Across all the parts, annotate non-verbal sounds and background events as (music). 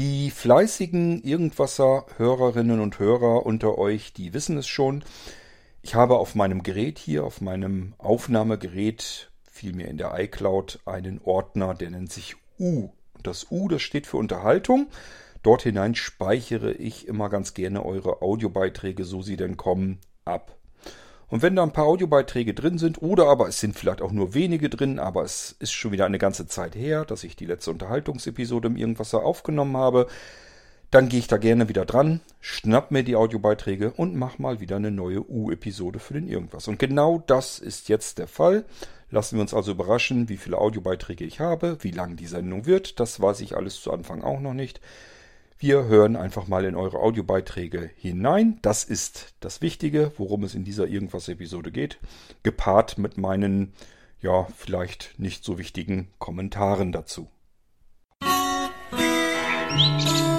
Die fleißigen Irgendwasser-Hörerinnen und Hörer unter euch, die wissen es schon. Ich habe auf meinem Gerät hier, auf meinem Aufnahmegerät, vielmehr in der iCloud, einen Ordner, der nennt sich U. Das U, das steht für Unterhaltung. Dort hinein speichere ich immer ganz gerne eure Audiobeiträge, so sie denn kommen, ab. Und wenn da ein paar Audiobeiträge drin sind, oder aber es sind vielleicht auch nur wenige drin, aber es ist schon wieder eine ganze Zeit her, dass ich die letzte Unterhaltungsepisode im Irgendwasser aufgenommen habe, dann gehe ich da gerne wieder dran, schnapp mir die Audiobeiträge und mach mal wieder eine neue U-Episode für den Irgendwas. Und genau das ist jetzt der Fall. Lassen wir uns also überraschen, wie viele Audiobeiträge ich habe, wie lang die Sendung wird. Das weiß ich alles zu Anfang auch noch nicht. Wir hören einfach mal in eure Audiobeiträge hinein. Das ist das Wichtige, worum es in dieser Irgendwas-Episode geht. Gepaart mit meinen, ja, vielleicht nicht so wichtigen Kommentaren dazu. Musik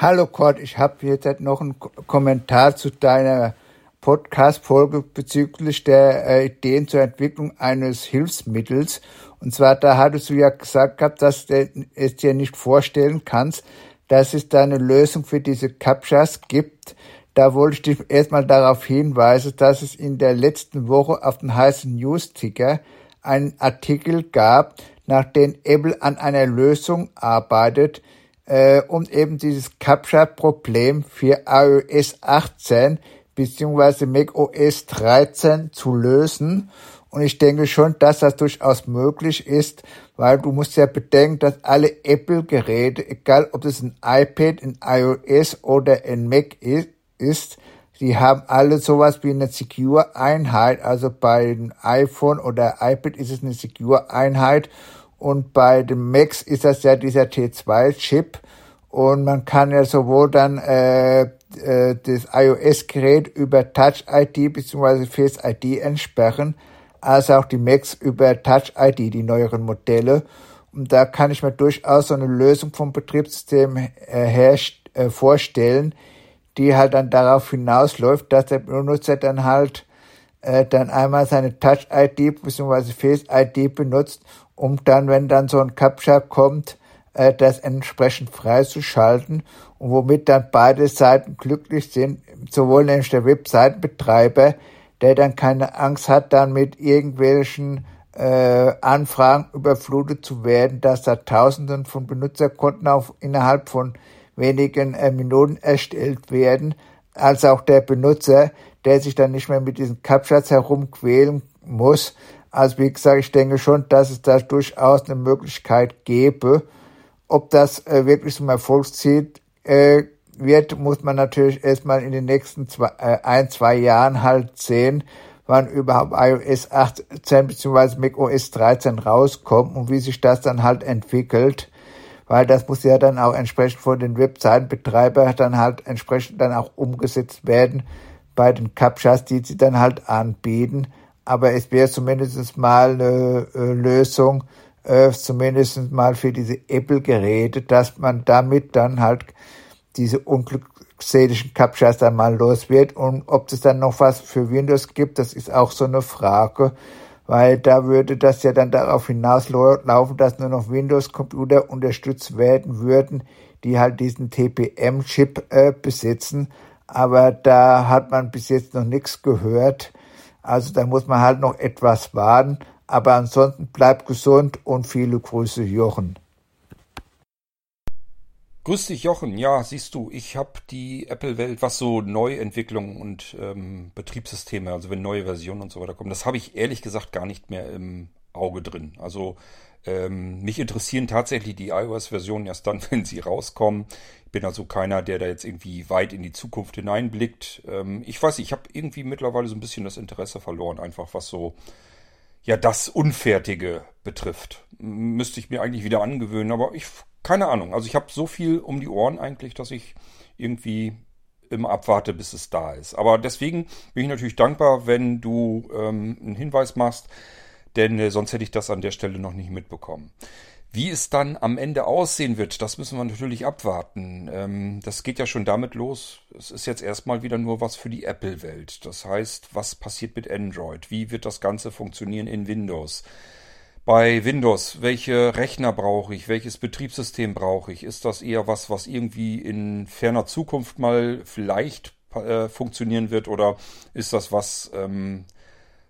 Hallo Kurt, ich habe jetzt noch einen Kommentar zu deiner Podcast-Folge bezüglich der äh, Ideen zur Entwicklung eines Hilfsmittels. Und zwar, da hattest du ja gesagt gehabt, dass du es dir nicht vorstellen kannst, dass es da eine Lösung für diese Captchas gibt. Da wollte ich dich erstmal darauf hinweisen, dass es in der letzten Woche auf den heißen News-Ticker einen Artikel gab, nach dem Apple an einer Lösung arbeitet, äh, um eben dieses Captcha-Problem für iOS 18 bzw. macOS 13 zu lösen. Und ich denke schon, dass das durchaus möglich ist, weil du musst ja bedenken, dass alle Apple-Geräte, egal ob es ein iPad, ein iOS oder ein Mac ist, die haben alle sowas wie eine Secure-Einheit. Also bei einem iPhone oder iPad ist es eine Secure-Einheit und bei dem Max ist das ja dieser T2-Chip. Und man kann ja sowohl dann äh, äh, das iOS-Gerät über Touch ID bzw. Face ID entsperren, als auch die Macs über Touch ID, die neueren Modelle. Und da kann ich mir durchaus so eine Lösung vom Betriebssystem äh, her, äh, vorstellen, die halt dann darauf hinausläuft, dass der Benutzer dann halt äh, dann einmal seine Touch ID bzw. Face ID benutzt um dann, wenn dann so ein Captcha kommt, äh, das entsprechend freizuschalten und womit dann beide Seiten glücklich sind, sowohl nämlich der Webseitenbetreiber, der dann keine Angst hat, dann mit irgendwelchen äh, Anfragen überflutet zu werden, dass da Tausenden von Benutzerkonten auf innerhalb von wenigen äh, Minuten erstellt werden, als auch der Benutzer, der sich dann nicht mehr mit diesen Captchas herumquälen muss, also wie gesagt, ich denke schon, dass es da durchaus eine Möglichkeit gäbe. Ob das äh, wirklich zum Erfolgsziel äh, wird, muss man natürlich erstmal in den nächsten zwei, äh, ein, zwei Jahren halt sehen, wann überhaupt iOS 18 bzw. macOS 13 rauskommt und wie sich das dann halt entwickelt. Weil das muss ja dann auch entsprechend von den Webseitenbetreibern dann halt entsprechend dann auch umgesetzt werden bei den Captchas, die sie dann halt anbieten aber es wäre zumindest mal eine äh, Lösung, äh, zumindest mal für diese Apple-Geräte, dass man damit dann halt diese unglückseligen Captchas dann mal los wird. Und ob es dann noch was für Windows gibt, das ist auch so eine Frage, weil da würde das ja dann darauf hinauslaufen, dass nur noch Windows-Computer unterstützt werden würden, die halt diesen TPM-Chip äh, besitzen. Aber da hat man bis jetzt noch nichts gehört. Also da muss man halt noch etwas warten. Aber ansonsten bleibt gesund und viele Grüße, Jochen. Grüß dich, Jochen. Ja, siehst du, ich habe die Apple-Welt, was so Neuentwicklungen und ähm, Betriebssysteme, also wenn neue Versionen und so weiter kommen, das habe ich ehrlich gesagt gar nicht mehr im Auge drin. Also ähm, mich interessieren tatsächlich die iOS-Versionen erst dann, (laughs) wenn sie rauskommen. Ich bin also keiner, der da jetzt irgendwie weit in die Zukunft hineinblickt. Ähm, ich weiß, ich habe irgendwie mittlerweile so ein bisschen das Interesse verloren, einfach was so ja das Unfertige betrifft. Müsste ich mir eigentlich wieder angewöhnen, aber ich keine Ahnung. Also ich habe so viel um die Ohren eigentlich, dass ich irgendwie immer abwarte, bis es da ist. Aber deswegen bin ich natürlich dankbar, wenn du ähm, einen Hinweis machst denn äh, sonst hätte ich das an der Stelle noch nicht mitbekommen. Wie es dann am Ende aussehen wird, das müssen wir natürlich abwarten. Ähm, das geht ja schon damit los. Es ist jetzt erstmal wieder nur was für die Apple-Welt. Das heißt, was passiert mit Android? Wie wird das Ganze funktionieren in Windows? Bei Windows, welche Rechner brauche ich? Welches Betriebssystem brauche ich? Ist das eher was, was irgendwie in ferner Zukunft mal vielleicht äh, funktionieren wird? Oder ist das was, ähm,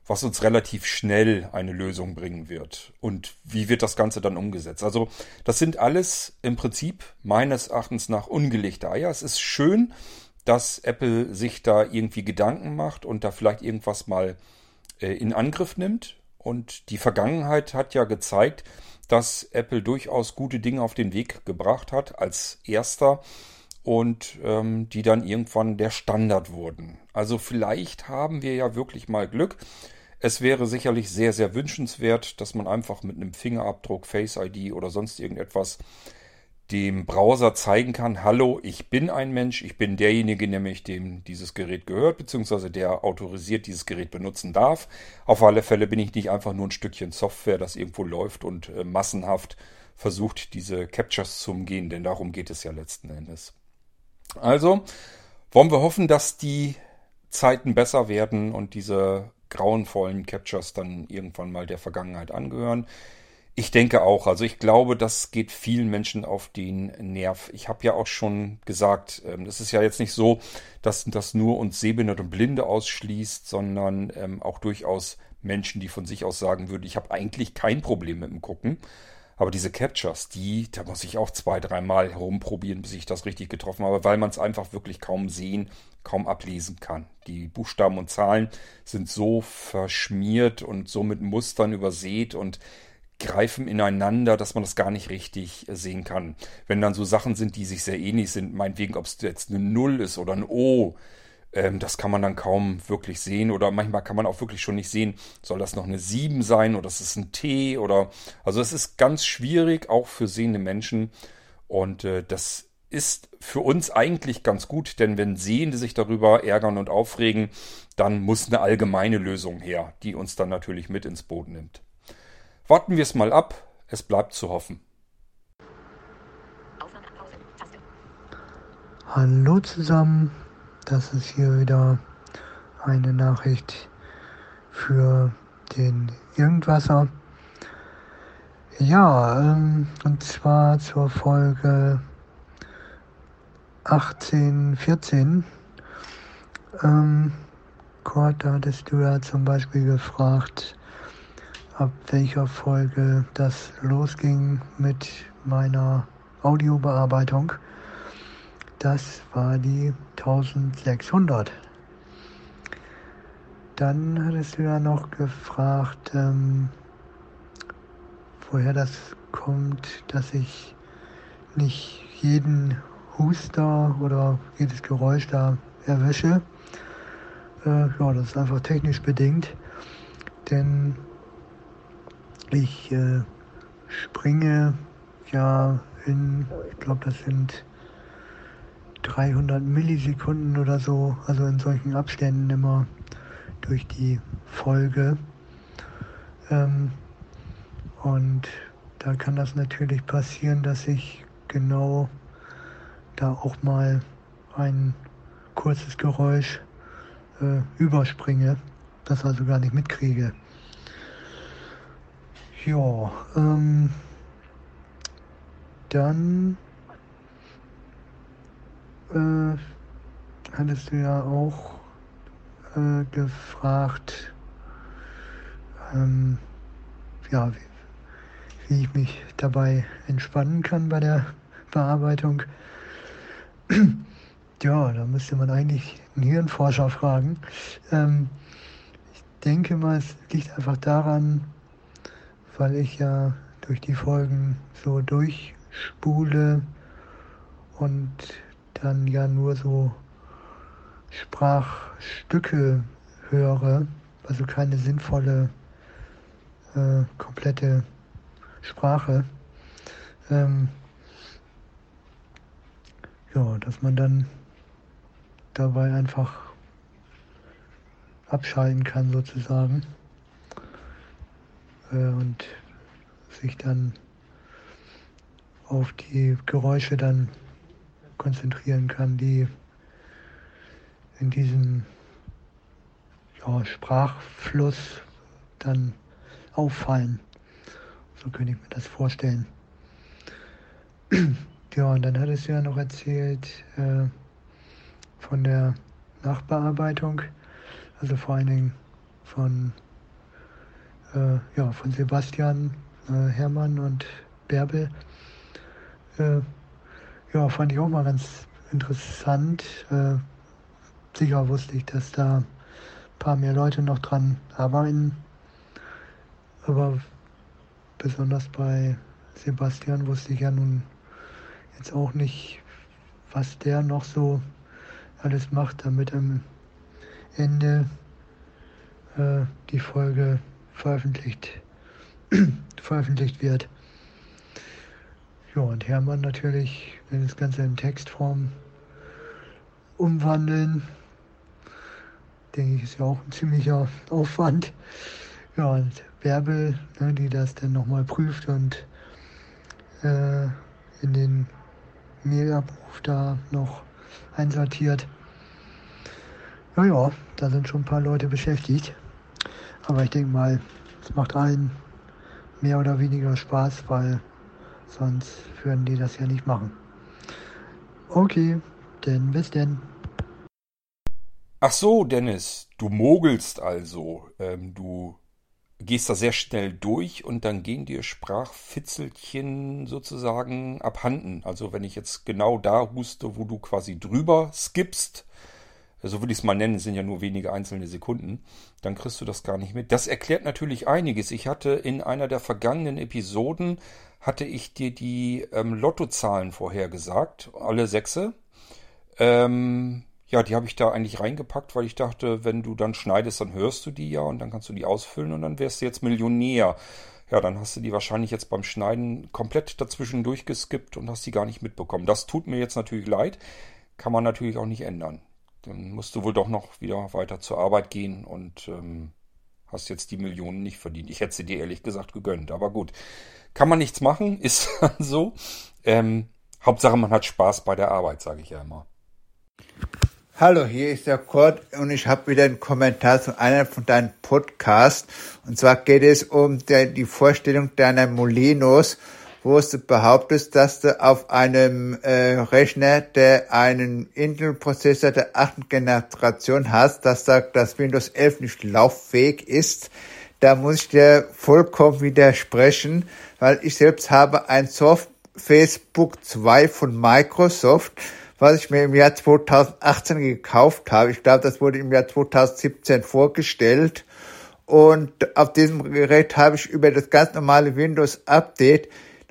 was uns relativ schnell eine Lösung bringen wird? Und wie wird das Ganze dann umgesetzt? Also, das sind alles im Prinzip meines Erachtens nach ungelegte Eier. Es ist schön, dass Apple sich da irgendwie Gedanken macht und da vielleicht irgendwas mal äh, in Angriff nimmt und die Vergangenheit hat ja gezeigt, dass Apple durchaus gute Dinge auf den Weg gebracht hat als erster und ähm, die dann irgendwann der Standard wurden. Also vielleicht haben wir ja wirklich mal Glück. Es wäre sicherlich sehr, sehr wünschenswert, dass man einfach mit einem Fingerabdruck, Face ID oder sonst irgendetwas dem Browser zeigen kann, hallo, ich bin ein Mensch, ich bin derjenige, nämlich dem dieses Gerät gehört, beziehungsweise der autorisiert dieses Gerät benutzen darf. Auf alle Fälle bin ich nicht einfach nur ein Stückchen Software, das irgendwo läuft und äh, massenhaft versucht, diese Captures zu umgehen, denn darum geht es ja letzten Endes. Also wollen wir hoffen, dass die Zeiten besser werden und diese grauenvollen Captures dann irgendwann mal der Vergangenheit angehören. Ich denke auch. Also ich glaube, das geht vielen Menschen auf den Nerv. Ich habe ja auch schon gesagt, ähm, das ist ja jetzt nicht so, dass das nur uns Sehbehinderte und Blinde ausschließt, sondern ähm, auch durchaus Menschen, die von sich aus sagen würden, ich habe eigentlich kein Problem mit dem Gucken. Aber diese Captures, die, da muss ich auch zwei, dreimal herumprobieren, bis ich das richtig getroffen habe, weil man es einfach wirklich kaum sehen, kaum ablesen kann. Die Buchstaben und Zahlen sind so verschmiert und so mit Mustern übersät und greifen ineinander, dass man das gar nicht richtig sehen kann. Wenn dann so Sachen sind, die sich sehr ähnlich sind, meinetwegen, ob es jetzt eine Null ist oder ein O, ähm, das kann man dann kaum wirklich sehen oder manchmal kann man auch wirklich schon nicht sehen, soll das noch eine 7 sein oder ist es ein T oder, also es ist ganz schwierig, auch für sehende Menschen und äh, das ist für uns eigentlich ganz gut, denn wenn Sehende sich darüber ärgern und aufregen, dann muss eine allgemeine Lösung her, die uns dann natürlich mit ins Boot nimmt. Warten wir es mal ab, es bleibt zu hoffen. Hallo zusammen, das ist hier wieder eine Nachricht für den Irgendwasser. Ja, ähm, und zwar zur Folge 18, 14. Ähm, Kurt, da hattest du ja zum Beispiel gefragt, ab welcher Folge das losging mit meiner Audiobearbeitung. Das war die 1600. Dann hattest du ja noch gefragt, ähm, woher das kommt, dass ich nicht jeden Huster oder jedes Geräusch da erwische. Äh, ja, das ist einfach technisch bedingt, denn ich äh, springe ja in, ich glaube, das sind 300 Millisekunden oder so, also in solchen Abständen immer durch die Folge. Ähm, und da kann das natürlich passieren, dass ich genau da auch mal ein kurzes Geräusch äh, überspringe, das also gar nicht mitkriege. Ja, ähm, dann äh, hattest du ja auch äh, gefragt, ähm, ja, wie, wie ich mich dabei entspannen kann bei der Bearbeitung. (clears throat) ja, da müsste man eigentlich einen Hirnforscher fragen. Ähm, ich denke mal, es liegt einfach daran, weil ich ja durch die Folgen so durchspule und dann ja nur so Sprachstücke höre, also keine sinnvolle, äh, komplette Sprache. Ähm, ja, dass man dann dabei einfach abschalten kann sozusagen äh, und sich dann auf die Geräusche dann konzentrieren kann, die in diesem ja, Sprachfluss dann auffallen. So könnte ich mir das vorstellen. (clears throat) ja, und dann hat es ja noch erzählt äh, von der Nachbearbeitung, also vor allen Dingen von, äh, ja, von Sebastian, äh, Hermann und Bärbel. Ja, fand ich auch mal ganz interessant. Äh, sicher wusste ich, dass da ein paar mehr Leute noch dran arbeiten. Aber besonders bei Sebastian wusste ich ja nun jetzt auch nicht, was der noch so alles macht, damit am Ende äh, die Folge veröffentlicht, (clears throat) veröffentlicht wird. Ja, und Hermann natürlich, wenn das Ganze in Textform umwandeln, denke ich, ist ja auch ein ziemlicher Aufwand. Ja, und Bärbel, ne, die das dann nochmal prüft und äh, in den Mailabruf da noch einsortiert. Ja, ja, da sind schon ein paar Leute beschäftigt. Aber ich denke mal, es macht allen mehr oder weniger Spaß, weil sonst würden die das ja nicht machen. Okay, denn bis denn. Ach so, Dennis, du mogelst also. Ähm, du gehst da sehr schnell durch und dann gehen dir Sprachfitzelchen sozusagen abhanden. Also wenn ich jetzt genau da huste, wo du quasi drüber skippst, so würde ich es mal nennen, sind ja nur wenige einzelne Sekunden, dann kriegst du das gar nicht mit. Das erklärt natürlich einiges. Ich hatte in einer der vergangenen Episoden, hatte ich dir die ähm, Lottozahlen vorhergesagt, alle sechse. Ähm, ja, die habe ich da eigentlich reingepackt, weil ich dachte, wenn du dann schneidest, dann hörst du die ja und dann kannst du die ausfüllen und dann wärst du jetzt Millionär. Ja, dann hast du die wahrscheinlich jetzt beim Schneiden komplett dazwischen durchgeskippt und hast die gar nicht mitbekommen. Das tut mir jetzt natürlich leid. Kann man natürlich auch nicht ändern dann musst du wohl doch noch wieder weiter zur Arbeit gehen und ähm, hast jetzt die Millionen nicht verdient. Ich hätte sie dir ehrlich gesagt gegönnt, aber gut. Kann man nichts machen, (laughs) ist so. Ähm, Hauptsache, man hat Spaß bei der Arbeit, sage ich ja immer. Hallo, hier ist der Kurt und ich habe wieder einen Kommentar zu einem von deinen Podcasts. Und zwar geht es um der, die Vorstellung deiner Molinos wo du behauptest, dass du auf einem äh, Rechner, der einen Intel-Prozessor der achten Generation hast, dass da das Windows 11 nicht lauffähig ist, da muss ich dir vollkommen widersprechen, weil ich selbst habe ein Surface Book 2 von Microsoft, was ich mir im Jahr 2018 gekauft habe. Ich glaube, das wurde im Jahr 2017 vorgestellt. Und auf diesem Gerät habe ich über das ganz normale Windows Update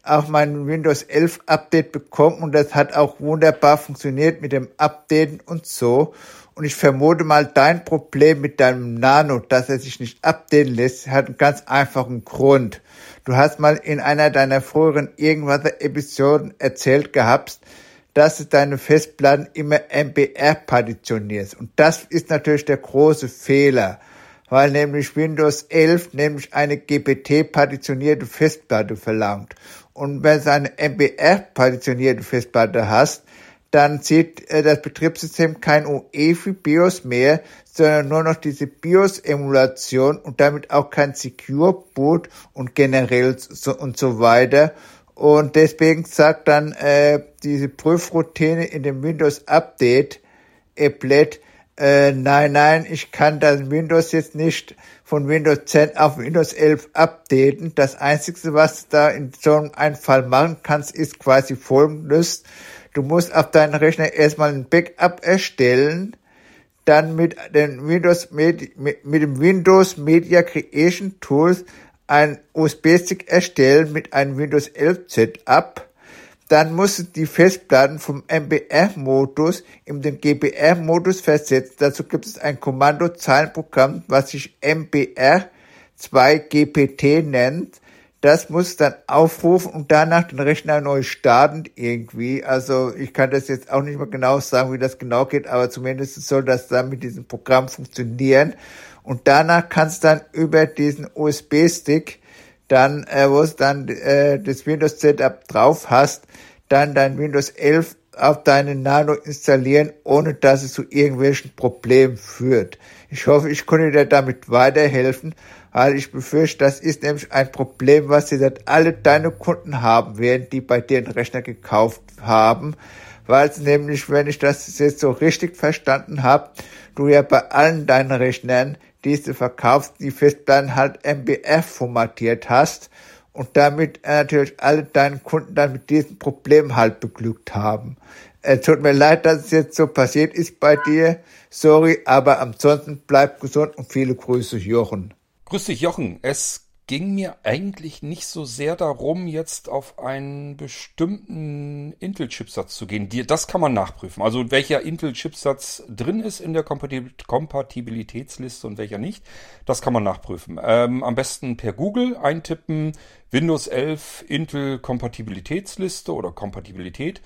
auch mein Windows 11 Update bekommen und das hat auch wunderbar funktioniert mit dem Updaten und so. Und ich vermute mal, dein Problem mit deinem Nano, dass er sich nicht updaten lässt, hat einen ganz einfachen Grund. Du hast mal in einer deiner früheren irgendwas Episoden erzählt gehabt, dass du deine Festplatten immer MBR partitionierst. Und das ist natürlich der große Fehler, weil nämlich Windows 11 nämlich eine GPT partitionierte Festplatte verlangt. Und wenn du eine MBR-partitionierte Festplatte hast, dann sieht äh, das Betriebssystem kein UEFI BIOS mehr, sondern nur noch diese BIOS-Emulation und damit auch kein Secure Boot und generell so und so weiter. Und deswegen sagt dann äh, diese Prüfroutine in dem Windows Update Applet, äh, nein, nein, ich kann das Windows jetzt nicht von Windows 10 auf Windows 11 updaten. Das Einzige, was du da in so einem Fall machen kannst, ist quasi folgendes. Du musst auf deinen Rechner erstmal ein Backup erstellen, dann mit, den Windows, mit, mit dem Windows Media Creation Tools ein USB-Stick erstellen mit einem Windows 11 Setup dann du die Festplatten vom MBR-Modus in den GBR-Modus versetzen. Dazu gibt es ein Kommandozeilenprogramm, was sich MBR2GPT nennt. Das muss dann aufrufen und danach den Rechner neu starten irgendwie. Also ich kann das jetzt auch nicht mehr genau sagen, wie das genau geht, aber zumindest soll das dann mit diesem Programm funktionieren. Und danach kannst du dann über diesen USB-Stick dann, äh, wo es dann äh, das Windows Setup drauf hast, dann dein Windows 11 auf deinen Nano installieren, ohne dass es zu irgendwelchen Problemen führt. Ich hoffe, ich konnte dir damit weiterhelfen, weil ich befürchte, das ist nämlich ein Problem, was jetzt alle deine Kunden haben werden, die bei dir einen Rechner gekauft haben, weil es nämlich, wenn ich das jetzt so richtig verstanden habe, du ja bei allen deinen Rechnern, die du verkaufst, die Festplatten halt MBF formatiert hast und damit natürlich alle deine Kunden dann mit diesem Problem halt beglückt haben. Es tut mir leid, dass es jetzt so passiert ist bei dir. Sorry, aber ansonsten bleib gesund und viele Grüße, Jochen. Grüß dich, Jochen. Es ging mir eigentlich nicht so sehr darum, jetzt auf einen bestimmten Intel-Chipsatz zu gehen. Das kann man nachprüfen. Also welcher Intel-Chipsatz drin ist in der Kompatibilitätsliste und welcher nicht, das kann man nachprüfen. Ähm, am besten per Google eintippen Windows 11 Intel-Kompatibilitätsliste oder Kompatibilität.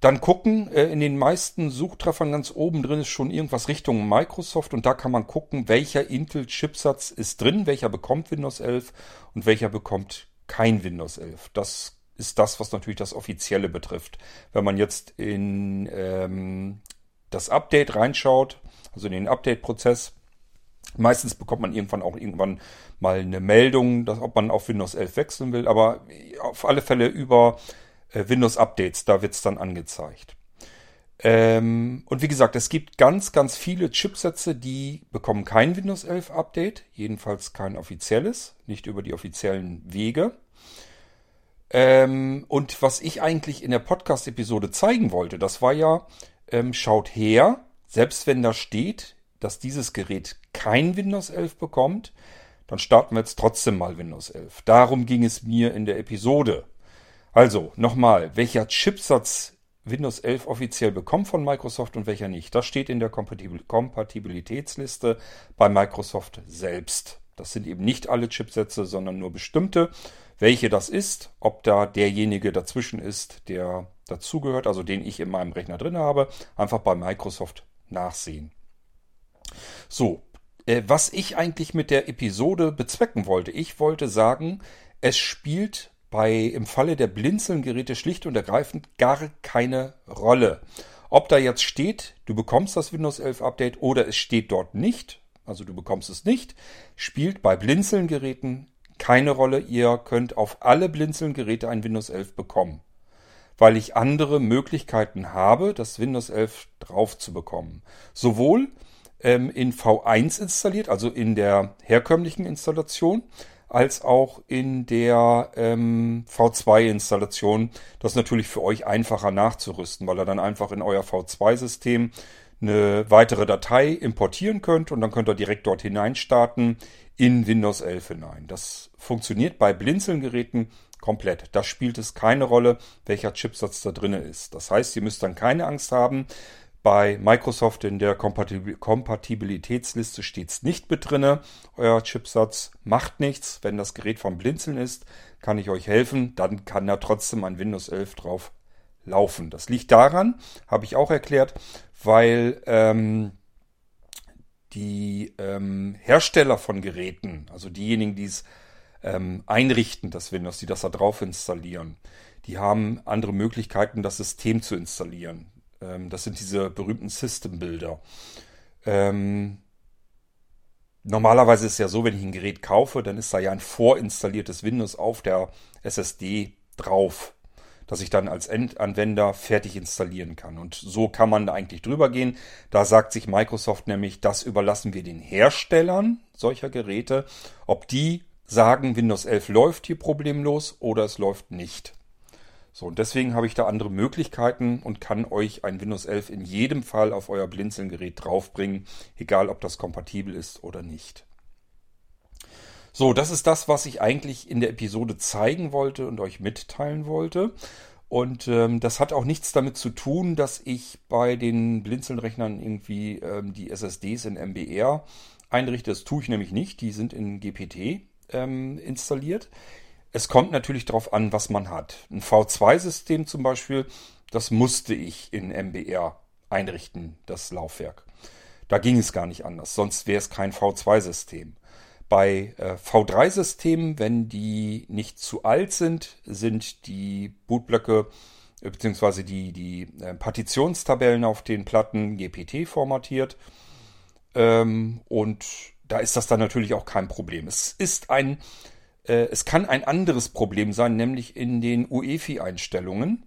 Dann gucken, äh, in den meisten Suchtreffern ganz oben drin ist schon irgendwas Richtung Microsoft und da kann man gucken, welcher Intel-Chipsatz ist drin, welcher bekommt Windows 11 und welcher bekommt kein Windows 11. Das ist das, was natürlich das Offizielle betrifft. Wenn man jetzt in ähm, das Update reinschaut, also in den Update-Prozess, meistens bekommt man irgendwann auch irgendwann mal eine Meldung, dass, ob man auf Windows 11 wechseln will, aber auf alle Fälle über äh, Windows Updates, da wird es dann angezeigt. Ähm, und wie gesagt, es gibt ganz, ganz viele Chipsätze, die bekommen kein Windows 11 Update, jedenfalls kein offizielles, nicht über die offiziellen Wege. Ähm, und was ich eigentlich in der Podcast-Episode zeigen wollte, das war ja, ähm, schaut her, selbst wenn da steht, dass dieses Gerät kein Windows 11 bekommt, dann starten wir jetzt trotzdem mal Windows 11. Darum ging es mir in der Episode. Also, nochmal, welcher Chipsatz Windows 11 offiziell bekommt von Microsoft und welcher nicht. Das steht in der Kompatibilitätsliste bei Microsoft selbst. Das sind eben nicht alle Chipsätze, sondern nur bestimmte. Welche das ist, ob da derjenige dazwischen ist, der dazugehört, also den ich in meinem Rechner drin habe, einfach bei Microsoft nachsehen. So, äh, was ich eigentlich mit der Episode bezwecken wollte. Ich wollte sagen, es spielt bei im Falle der Blinzeln-Geräte schlicht und ergreifend gar keine Rolle. Ob da jetzt steht, du bekommst das Windows 11 Update oder es steht dort nicht, also du bekommst es nicht, spielt bei Blinzeln-Geräten keine Rolle. Ihr könnt auf alle Blinzeln-Geräte ein Windows 11 bekommen, weil ich andere Möglichkeiten habe, das Windows 11 drauf zu bekommen. Sowohl ähm, in V1 installiert, also in der herkömmlichen Installation, als auch in der ähm, V2-Installation. Das ist natürlich für euch einfacher nachzurüsten, weil ihr dann einfach in euer V2-System eine weitere Datei importieren könnt und dann könnt ihr direkt dort hinein starten in Windows 11 hinein. Das funktioniert bei Blinzeln-Geräten komplett. Da spielt es keine Rolle, welcher Chipsatz da drin ist. Das heißt, ihr müsst dann keine Angst haben, bei Microsoft in der Kompatibilitätsliste steht es nicht mit drinne. Euer Chipsatz macht nichts. Wenn das Gerät vom Blinzeln ist, kann ich euch helfen. Dann kann da trotzdem ein Windows 11 drauf laufen. Das liegt daran, habe ich auch erklärt, weil ähm, die ähm, Hersteller von Geräten, also diejenigen, die es ähm, einrichten, das Windows, die das da drauf installieren, die haben andere Möglichkeiten, das System zu installieren. Ähm, das sind diese berühmten System-Bilder. Ähm, normalerweise ist es ja so, wenn ich ein Gerät kaufe, dann ist da ja ein vorinstalliertes Windows auf der SSD drauf, dass ich dann als Endanwender fertig installieren kann. Und so kann man da eigentlich drüber gehen. Da sagt sich Microsoft nämlich, das überlassen wir den Herstellern solcher Geräte, ob die sagen, Windows 11 läuft hier problemlos oder es läuft nicht. So, und deswegen habe ich da andere Möglichkeiten und kann euch ein Windows 11 in jedem Fall auf euer Blinzeln-Gerät draufbringen, egal ob das kompatibel ist oder nicht. So, das ist das, was ich eigentlich in der Episode zeigen wollte und euch mitteilen wollte. Und ähm, das hat auch nichts damit zu tun, dass ich bei den Blinzeln-Rechnern irgendwie ähm, die SSDs in MBR einrichte. Das tue ich nämlich nicht. Die sind in GPT ähm, installiert. Es kommt natürlich darauf an, was man hat. Ein V2-System zum Beispiel, das musste ich in MBR einrichten, das Laufwerk. Da ging es gar nicht anders, sonst wäre es kein V2-System. Bei äh, V3-Systemen, wenn die nicht zu alt sind, sind die Bootblöcke äh, beziehungsweise die, die äh, Partitionstabellen auf den Platten GPT formatiert. Ähm, und da ist das dann natürlich auch kein Problem. Es ist ein, es kann ein anderes Problem sein, nämlich in den UEFI-Einstellungen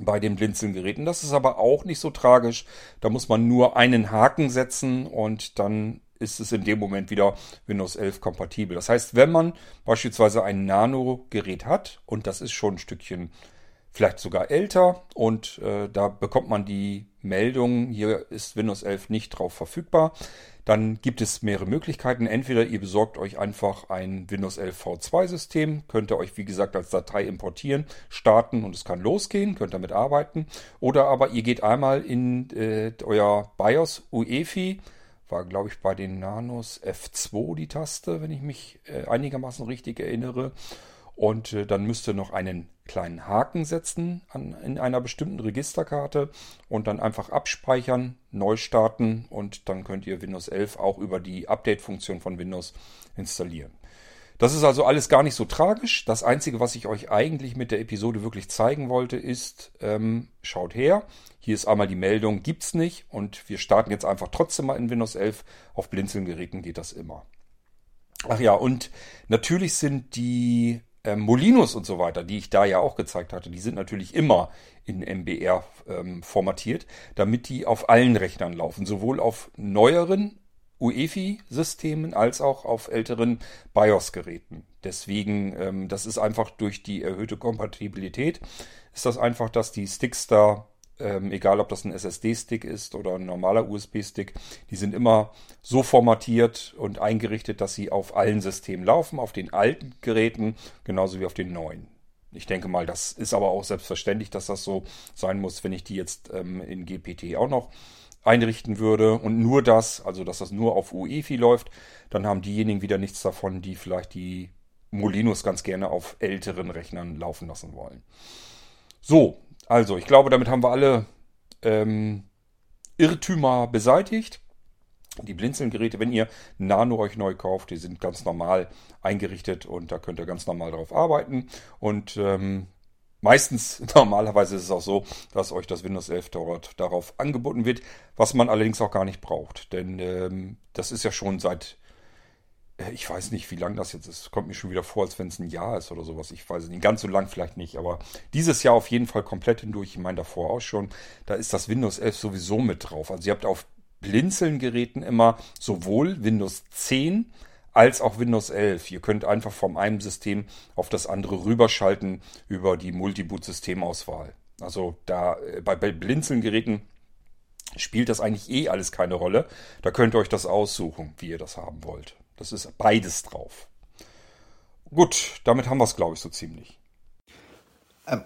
bei den Blinzelgeräten. Das ist aber auch nicht so tragisch. Da muss man nur einen Haken setzen und dann ist es in dem Moment wieder Windows 11 kompatibel. Das heißt, wenn man beispielsweise ein Nano-Gerät hat und das ist schon ein Stückchen vielleicht sogar älter und äh, da bekommt man die Meldung, hier ist Windows 11 nicht drauf verfügbar, dann gibt es mehrere Möglichkeiten. Entweder ihr besorgt euch einfach ein Windows 11 V2 System, könnt ihr euch wie gesagt als Datei importieren, starten und es kann losgehen, könnt damit arbeiten. Oder aber ihr geht einmal in äh, euer BIOS UEFI, war glaube ich bei den Nanos F2 die Taste, wenn ich mich äh, einigermaßen richtig erinnere. Und äh, dann müsst ihr noch einen kleinen Haken setzen an, in einer bestimmten Registerkarte und dann einfach abspeichern, neu starten und dann könnt ihr Windows 11 auch über die Update-Funktion von Windows installieren. Das ist also alles gar nicht so tragisch. Das Einzige, was ich euch eigentlich mit der Episode wirklich zeigen wollte, ist, ähm, schaut her, hier ist einmal die Meldung, gibt's nicht und wir starten jetzt einfach trotzdem mal in Windows 11. Auf Blinzeln-Geräten geht das immer. Ach ja, und natürlich sind die ähm, Molinos und so weiter, die ich da ja auch gezeigt hatte, die sind natürlich immer in MBR ähm, formatiert, damit die auf allen Rechnern laufen, sowohl auf neueren UEFI-Systemen als auch auf älteren BIOS-Geräten. Deswegen, ähm, das ist einfach durch die erhöhte Kompatibilität, ist das einfach, dass die Sticks da ähm, egal ob das ein SSD-Stick ist oder ein normaler USB-Stick, die sind immer so formatiert und eingerichtet, dass sie auf allen Systemen laufen, auf den alten Geräten genauso wie auf den neuen. Ich denke mal, das ist aber auch selbstverständlich, dass das so sein muss, wenn ich die jetzt ähm, in GPT auch noch einrichten würde und nur das, also dass das nur auf UEFI läuft, dann haben diejenigen wieder nichts davon, die vielleicht die Molinos ganz gerne auf älteren Rechnern laufen lassen wollen. So, also, ich glaube, damit haben wir alle ähm, Irrtümer beseitigt. Die Blinzelgeräte, wenn ihr Nano euch neu kauft, die sind ganz normal eingerichtet und da könnt ihr ganz normal drauf arbeiten. Und ähm, meistens, (laughs) normalerweise ist es auch so, dass euch das Windows 11 dort darauf angeboten wird, was man allerdings auch gar nicht braucht. Denn ähm, das ist ja schon seit ich weiß nicht, wie lang das jetzt ist. Kommt mir schon wieder vor, als wenn es ein Jahr ist oder sowas. Ich weiß es nicht. Ganz so lang vielleicht nicht. Aber dieses Jahr auf jeden Fall komplett hindurch. Ich meine davor auch schon. Da ist das Windows 11 sowieso mit drauf. Also ihr habt auf Blinzeln-Geräten immer sowohl Windows 10 als auch Windows 11. Ihr könnt einfach vom einem System auf das andere rüberschalten über die Multiboot-Systemauswahl. Also da äh, bei, bei Blinzeln-Geräten spielt das eigentlich eh alles keine Rolle. Da könnt ihr euch das aussuchen, wie ihr das haben wollt. Das ist beides drauf. Gut, damit haben wir es, glaube ich, so ziemlich. Ähm,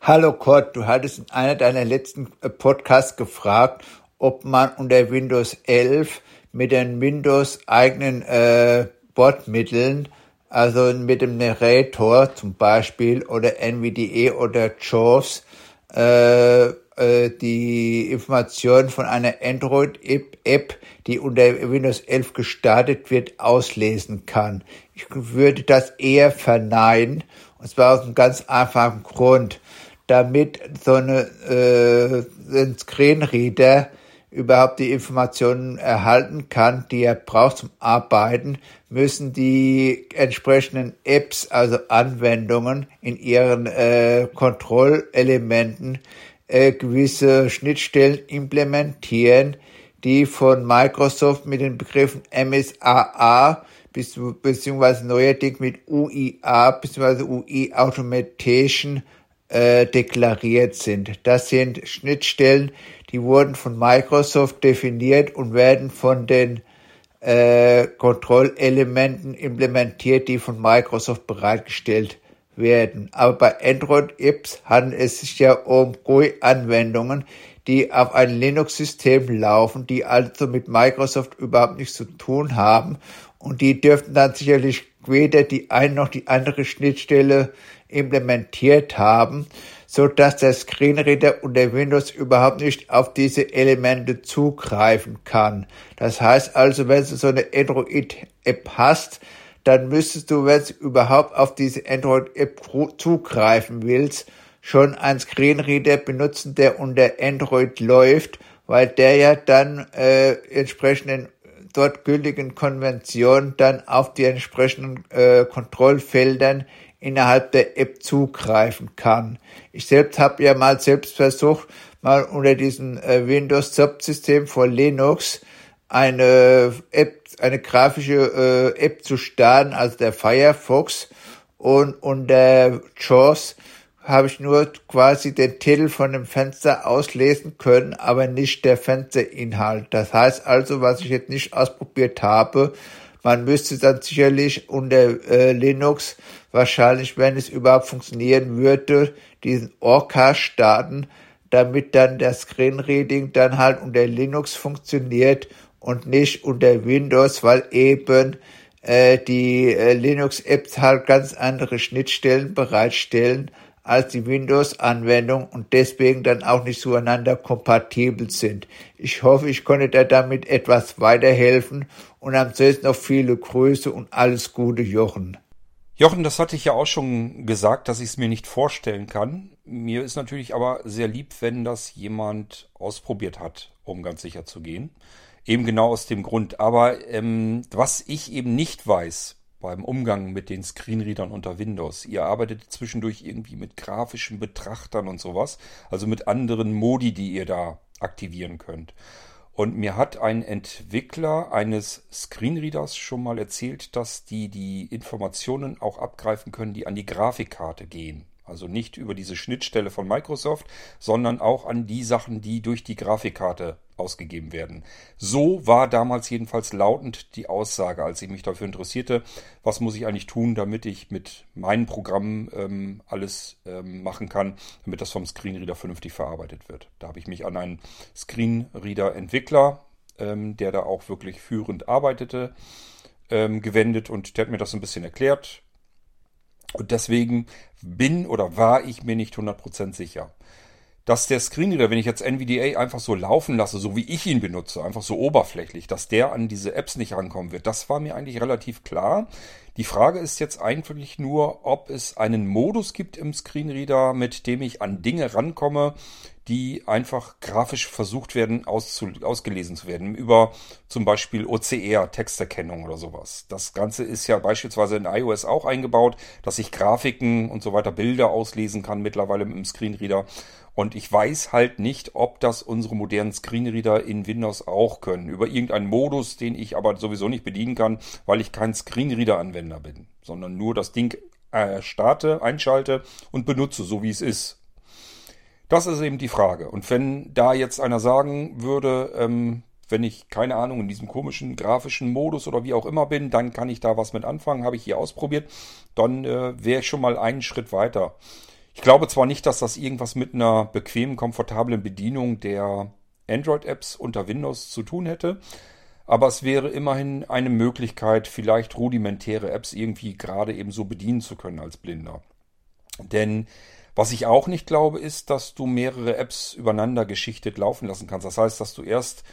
hallo Kurt, du hattest in einer deiner letzten äh, Podcasts gefragt, ob man unter Windows 11 mit den Windows eigenen äh, Bordmitteln, also mit dem Narrator zum Beispiel oder NVDE oder JAWS, äh, äh, die Informationen von einer Android-App, die unter Windows 11 gestartet wird, auslesen kann. Ich würde das eher verneinen, und zwar aus einem ganz einfachen Grund. Damit so eine, äh, ein Screenreader überhaupt die Informationen erhalten kann, die er braucht zum Arbeiten, müssen die entsprechenden Apps, also Anwendungen in ihren äh, Kontrollelementen äh, gewisse Schnittstellen implementieren, die von Microsoft mit den Begriffen MSAA bis, beziehungsweise neuerdings mit UIA beziehungsweise UI Automation äh, deklariert sind. Das sind Schnittstellen, die wurden von Microsoft definiert und werden von den äh, Kontrollelementen implementiert, die von Microsoft bereitgestellt werden. Aber bei Android-Apps handelt es sich ja um GUI-Anwendungen, die auf ein Linux-System laufen, die also mit Microsoft überhaupt nichts zu tun haben. Und die dürften dann sicherlich weder die eine noch die andere Schnittstelle implementiert haben, so dass der Screenreader unter Windows überhaupt nicht auf diese Elemente zugreifen kann. Das heißt also, wenn du so eine Android-App hast, dann müsstest du, wenn du überhaupt auf diese Android-App zugreifen willst, schon einen Screenreader benutzen, der unter Android läuft, weil der ja dann äh, entsprechenden dort gültigen Konventionen dann auf die entsprechenden äh, Kontrollfeldern innerhalb der App zugreifen kann. Ich selbst habe ja mal selbst versucht, mal unter diesem äh, Windows Subsystem von Linux eine App, eine grafische äh, App zu starten, also der Firefox und unter JAWS habe ich nur quasi den Titel von dem Fenster auslesen können, aber nicht der Fensterinhalt. Das heißt also, was ich jetzt nicht ausprobiert habe, man müsste dann sicherlich unter äh, Linux wahrscheinlich, wenn es überhaupt funktionieren würde, diesen Orca starten, damit dann der Screen Reading dann halt unter Linux funktioniert und nicht unter Windows, weil eben äh, die äh, Linux-Apps halt ganz andere Schnittstellen bereitstellen als die Windows-Anwendung und deswegen dann auch nicht zueinander kompatibel sind. Ich hoffe, ich konnte da damit etwas weiterhelfen und ansonsten noch viele Grüße und alles Gute, Jochen. Jochen, das hatte ich ja auch schon gesagt, dass ich es mir nicht vorstellen kann. Mir ist natürlich aber sehr lieb, wenn das jemand ausprobiert hat, um ganz sicher zu gehen. Eben genau aus dem Grund. Aber ähm, was ich eben nicht weiß, beim Umgang mit den Screenreadern unter Windows. Ihr arbeitet zwischendurch irgendwie mit grafischen Betrachtern und sowas, also mit anderen Modi, die ihr da aktivieren könnt. Und mir hat ein Entwickler eines Screenreaders schon mal erzählt, dass die die Informationen auch abgreifen können, die an die Grafikkarte gehen. Also nicht über diese Schnittstelle von Microsoft, sondern auch an die Sachen, die durch die Grafikkarte ausgegeben werden. So war damals jedenfalls lautend die Aussage, als ich mich dafür interessierte, was muss ich eigentlich tun, damit ich mit meinen Programmen ähm, alles ähm, machen kann, damit das vom Screenreader vernünftig verarbeitet wird. Da habe ich mich an einen Screenreader-Entwickler, ähm, der da auch wirklich führend arbeitete, ähm, gewendet und der hat mir das ein bisschen erklärt und deswegen bin oder war ich mir nicht 100% sicher. Dass der Screenreader, wenn ich jetzt NVDA einfach so laufen lasse, so wie ich ihn benutze, einfach so oberflächlich, dass der an diese Apps nicht rankommen wird, das war mir eigentlich relativ klar. Die Frage ist jetzt eigentlich nur, ob es einen Modus gibt im Screenreader, mit dem ich an Dinge rankomme, die einfach grafisch versucht werden ausgelesen zu werden. Über zum Beispiel OCR, Texterkennung oder sowas. Das Ganze ist ja beispielsweise in iOS auch eingebaut, dass ich Grafiken und so weiter, Bilder auslesen kann mittlerweile im Screenreader. Und ich weiß halt nicht, ob das unsere modernen Screenreader in Windows auch können. Über irgendeinen Modus, den ich aber sowieso nicht bedienen kann, weil ich kein Screenreader-Anwender bin, sondern nur das Ding äh, starte, einschalte und benutze, so wie es ist. Das ist eben die Frage. Und wenn da jetzt einer sagen würde, ähm, wenn ich keine Ahnung in diesem komischen grafischen Modus oder wie auch immer bin, dann kann ich da was mit anfangen, habe ich hier ausprobiert, dann äh, wäre ich schon mal einen Schritt weiter. Ich glaube zwar nicht, dass das irgendwas mit einer bequemen, komfortablen Bedienung der Android-Apps unter Windows zu tun hätte, aber es wäre immerhin eine Möglichkeit, vielleicht rudimentäre Apps irgendwie gerade eben so bedienen zu können als Blinder. Denn was ich auch nicht glaube, ist, dass du mehrere Apps übereinander geschichtet laufen lassen kannst. Das heißt, dass du erst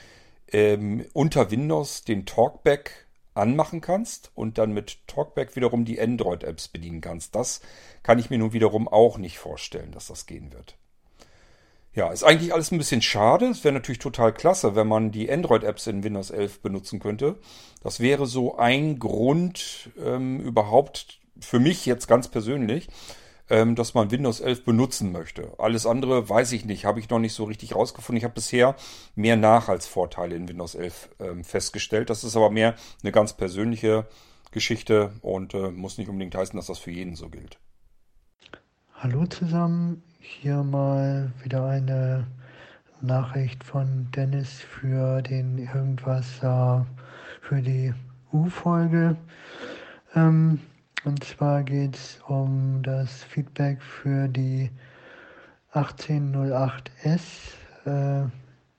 ähm, unter Windows den Talkback anmachen kannst und dann mit Talkback wiederum die Android-Apps bedienen kannst. Das kann ich mir nun wiederum auch nicht vorstellen, dass das gehen wird. Ja, ist eigentlich alles ein bisschen schade. Es wäre natürlich total klasse, wenn man die Android-Apps in Windows 11 benutzen könnte. Das wäre so ein Grund ähm, überhaupt für mich jetzt ganz persönlich, ähm, dass man Windows 11 benutzen möchte. Alles andere weiß ich nicht, habe ich noch nicht so richtig rausgefunden. Ich habe bisher mehr Nach- als Vorteile in Windows 11 ähm, festgestellt. Das ist aber mehr eine ganz persönliche Geschichte und äh, muss nicht unbedingt heißen, dass das für jeden so gilt. Hallo zusammen, hier mal wieder eine Nachricht von Dennis für den irgendwas äh, für die U-Folge. Ähm, und zwar geht es um das Feedback für die 1808S äh,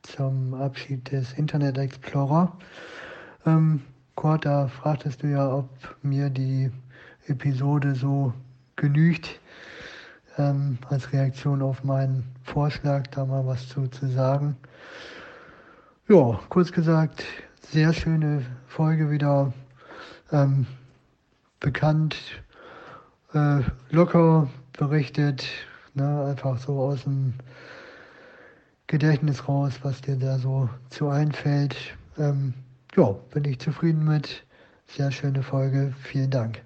zum Abschied des Internet Explorer. Ähm, Kurt, da fragtest du ja, ob mir die Episode so genügt. ähm, als Reaktion auf meinen Vorschlag, da mal was zu, zu sagen. Ja, kurz gesagt, sehr schöne Folge wieder. Ähm, bekannt, äh, locker berichtet, ne, einfach so aus dem Gedächtnis raus, was dir da so zu einfällt. Ähm, ja, bin ich zufrieden mit. Sehr schöne Folge. Vielen Dank.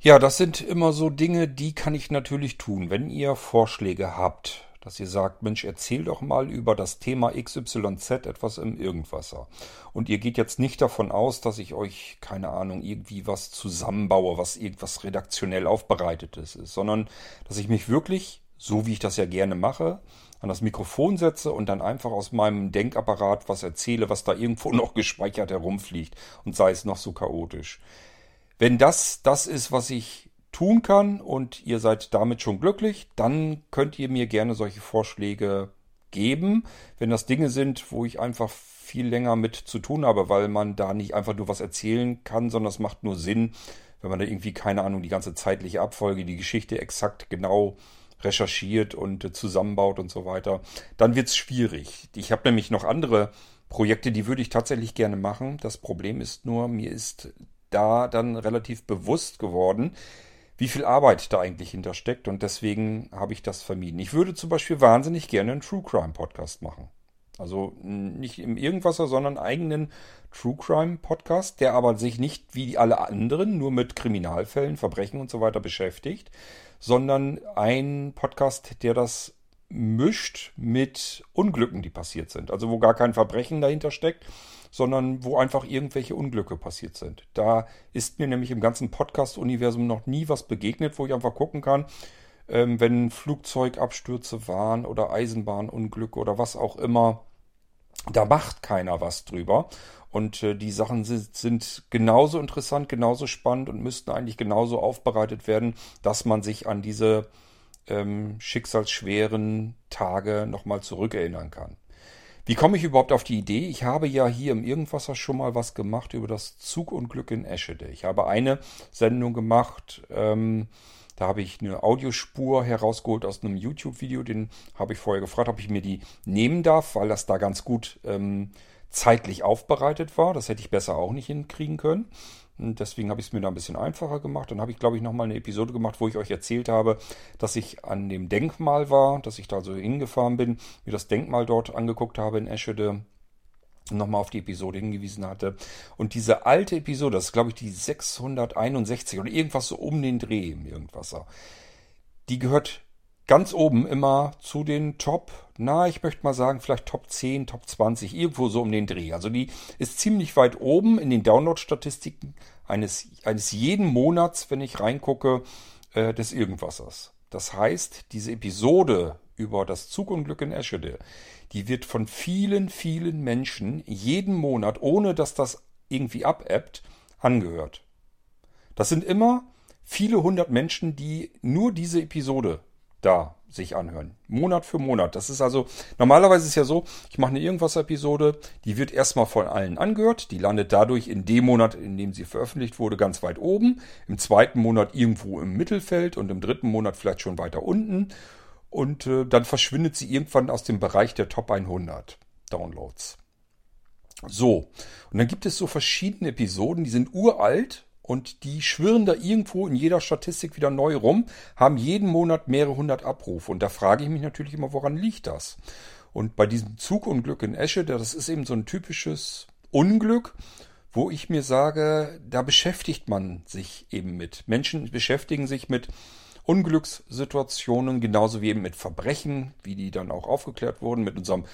Ja, das sind immer so Dinge, die kann ich natürlich tun. Wenn ihr Vorschläge habt, dass ihr sagt, Mensch, erzähl doch mal über das Thema XYZ etwas im Irgendwasser. Und ihr geht jetzt nicht davon aus, dass ich euch, keine Ahnung, irgendwie was zusammenbaue, was irgendwas redaktionell aufbereitetes ist, sondern dass ich mich wirklich, so wie ich das ja gerne mache, an das Mikrofon setze und dann einfach aus meinem Denkapparat was erzähle, was da irgendwo (laughs) noch gespeichert herumfliegt und sei es noch so chaotisch. Wenn das das ist, was ich tun kann und ihr seid damit schon glücklich, dann könnt ihr mir gerne solche Vorschläge geben. Wenn das Dinge sind, wo ich einfach viel länger mit zu tun habe, weil man da nicht einfach nur was erzählen kann, sondern es macht nur Sinn, wenn man da irgendwie, keine Ahnung, die ganze zeitliche Abfolge, die Geschichte exakt genau recherchiert und äh, zusammenbaut und so weiter, dann wird es schwierig. Ich habe nämlich noch andere Projekte, die würde ich tatsächlich gerne machen. Das Problem ist nur, mir ist da dann relativ bewusst geworden, wie viel Arbeit da eigentlich hintersteckt und deswegen habe ich das vermieden. Ich würde zum Beispiel wahnsinnig gerne einen True Crime Podcast machen. Also nicht im Irgendwasser, sondern einen eigenen True Crime Podcast, der aber sich nicht wie alle anderen nur mit Kriminalfällen, Verbrechen und so weiter beschäftigt, sondern ein Podcast, der das mischt mit Unglücken, die passiert sind. Also wo gar kein Verbrechen dahinter steckt, sondern wo einfach irgendwelche Unglücke passiert sind. Da ist mir nämlich im ganzen Podcast-Universum noch nie was begegnet, wo ich einfach gucken kann, ähm, wenn Flugzeugabstürze waren oder Eisenbahnunglücke oder was auch immer. Da macht keiner was drüber. Und äh, die Sachen sind, sind genauso interessant, genauso spannend und müssten eigentlich genauso aufbereitet werden, dass man sich an diese ähm, schicksalsschweren Tage nochmal zurückerinnern kann. Wie komme ich überhaupt auf die Idee? Ich habe ja hier im Irgendwasser schon mal was gemacht über das Zugunglück in Eschede. Ich habe eine Sendung gemacht, ähm, da habe ich eine Audiospur herausgeholt aus einem YouTube-Video. Den habe ich vorher gefragt, ob ich mir die nehmen darf, weil das da ganz gut ähm, zeitlich aufbereitet war. Das hätte ich besser auch nicht hinkriegen können. Deswegen habe ich es mir da ein bisschen einfacher gemacht. Dann habe ich, glaube ich, nochmal eine Episode gemacht, wo ich euch erzählt habe, dass ich an dem Denkmal war, dass ich da so hingefahren bin, mir das Denkmal dort angeguckt habe in Eschede nochmal auf die Episode hingewiesen hatte. Und diese alte Episode, das ist glaube ich die 661 oder irgendwas so um den Dreh im Irgendwasser, die gehört ganz oben immer zu den Top, na, ich möchte mal sagen, vielleicht Top 10, Top 20, irgendwo so um den Dreh. Also die ist ziemlich weit oben in den Download-Statistiken eines, eines jeden Monats, wenn ich reingucke, äh, des Irgendwassers. Das heißt, diese Episode über das Zugunglück in Eschede, die wird von vielen, vielen Menschen jeden Monat, ohne dass das irgendwie abebbt, angehört. Das sind immer viele hundert Menschen, die nur diese Episode da sich anhören. Monat für Monat. Das ist also, normalerweise ist ja so, ich mache eine Irgendwas-Episode, die wird erstmal von allen angehört, die landet dadurch in dem Monat, in dem sie veröffentlicht wurde, ganz weit oben, im zweiten Monat irgendwo im Mittelfeld und im dritten Monat vielleicht schon weiter unten und äh, dann verschwindet sie irgendwann aus dem Bereich der Top 100 Downloads. So, und dann gibt es so verschiedene Episoden, die sind uralt und die schwirren da irgendwo in jeder Statistik wieder neu rum, haben jeden Monat mehrere hundert Abrufe. Und da frage ich mich natürlich immer, woran liegt das? Und bei diesem Zugunglück in Esche, das ist eben so ein typisches Unglück, wo ich mir sage, da beschäftigt man sich eben mit. Menschen beschäftigen sich mit Unglückssituationen, genauso wie eben mit Verbrechen, wie die dann auch aufgeklärt wurden, mit unserem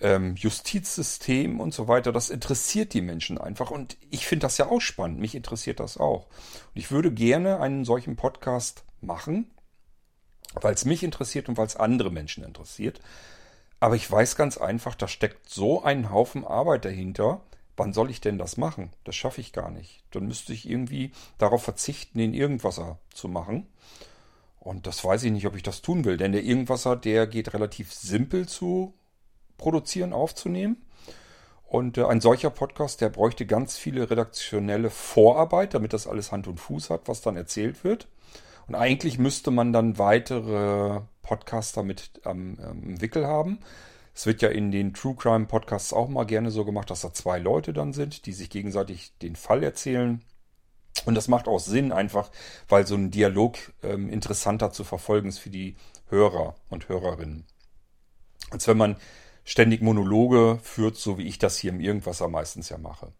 ähm, Justizsystem und so weiter, das interessiert die Menschen einfach. Und ich finde das ja auch spannend. Mich interessiert das auch. Und ich würde gerne einen solchen Podcast machen, weil es mich interessiert und weil es andere Menschen interessiert. Aber ich weiß ganz einfach, da steckt so ein Haufen Arbeit dahinter. Wann soll ich denn das machen? Das schaffe ich gar nicht. Dann müsste ich irgendwie darauf verzichten, den Irgendwasser zu machen. Und das weiß ich nicht, ob ich das tun will, denn der Irgendwasser, der geht relativ simpel zu produzieren, aufzunehmen. Und äh, ein solcher Podcast, der bräuchte ganz viele redaktionelle Vorarbeit, damit das alles Hand und Fuß hat, was dann erzählt wird. Und eigentlich müsste man dann weitere Podcaster mit am ähm, Wickel haben. Es wird ja in den True Crime Podcasts auch mal gerne so gemacht, dass da zwei Leute dann sind, die sich gegenseitig den Fall erzählen. Und das macht auch Sinn einfach, weil so ein Dialog ähm, interessanter zu verfolgen ist für die Hörer und Hörerinnen. Als wenn man ständig Monologe führt, so wie ich das hier im Irgendwasser meistens ja mache.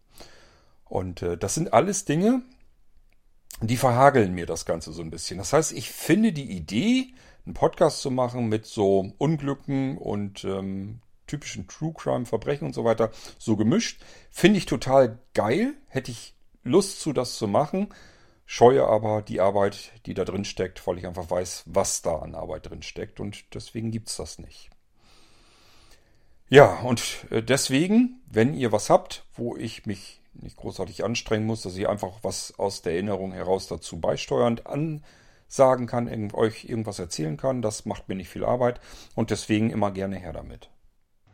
Und äh, das sind alles Dinge, die verhageln mir das Ganze so ein bisschen. Das heißt, ich finde die Idee, einen Podcast zu machen mit so Unglücken und ähm, typischen True Crime Verbrechen und so weiter, so gemischt, finde ich total geil. Hätte ich Lust zu, das zu machen, scheue aber die Arbeit, die da drin steckt, weil ich einfach weiß, was da an Arbeit drin steckt und deswegen gibt's das nicht. Ja, und äh, deswegen, wenn ihr was habt, wo ich mich nicht großartig anstrengen muss, dass ich einfach was aus der Erinnerung heraus dazu beisteuernd ansagen kann, euch irgendwas erzählen kann, das macht mir nicht viel Arbeit und deswegen immer gerne her damit.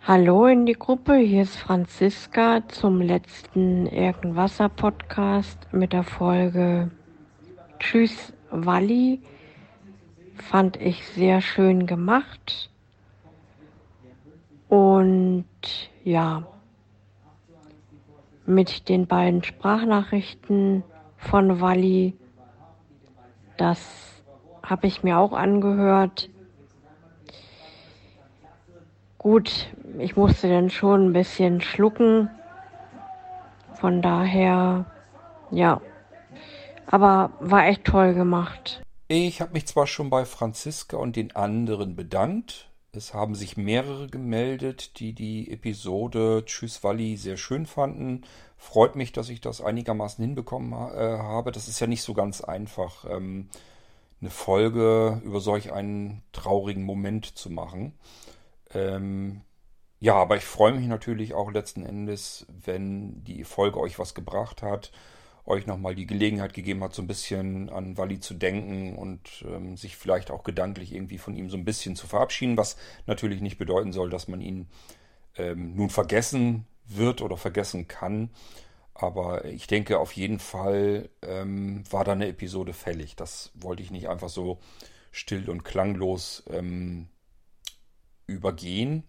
Hallo in die Gruppe, hier ist Franziska zum letzten Irgendwasser Podcast mit der Folge Tschüss Walli. Fand ich sehr schön gemacht. Und ja, mit den beiden Sprachnachrichten von Walli, das habe ich mir auch angehört. Gut, ich musste dann schon ein bisschen schlucken. Von daher, ja. Aber war echt toll gemacht. Ich habe mich zwar schon bei Franziska und den anderen bedankt. Es haben sich mehrere gemeldet, die die Episode Tschüss Walli sehr schön fanden. Freut mich, dass ich das einigermaßen hinbekommen äh, habe. Das ist ja nicht so ganz einfach, ähm, eine Folge über solch einen traurigen Moment zu machen. Ähm, ja, aber ich freue mich natürlich auch letzten Endes, wenn die Folge euch was gebracht hat, euch nochmal die Gelegenheit gegeben hat, so ein bisschen an Wally zu denken und ähm, sich vielleicht auch gedanklich irgendwie von ihm so ein bisschen zu verabschieden, was natürlich nicht bedeuten soll, dass man ihn ähm, nun vergessen wird oder vergessen kann. Aber ich denke, auf jeden Fall ähm, war da eine Episode fällig. Das wollte ich nicht einfach so still und klanglos ähm, übergehen.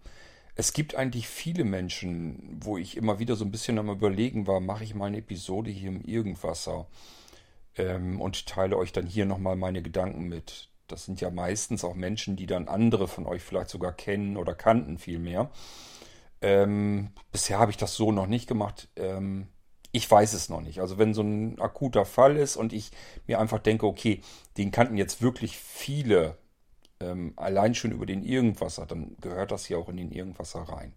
Es gibt eigentlich viele Menschen, wo ich immer wieder so ein bisschen am Überlegen war, mache ich mal eine Episode hier im Irgendwasser ähm, und teile euch dann hier nochmal meine Gedanken mit. Das sind ja meistens auch Menschen, die dann andere von euch vielleicht sogar kennen oder kannten vielmehr. Ähm, bisher habe ich das so noch nicht gemacht. Ähm, ich weiß es noch nicht. Also wenn so ein akuter Fall ist und ich mir einfach denke, okay, den kannten jetzt wirklich viele ähm, allein schon über den Irgendwasser, dann gehört das hier auch in den Irgendwasser rein.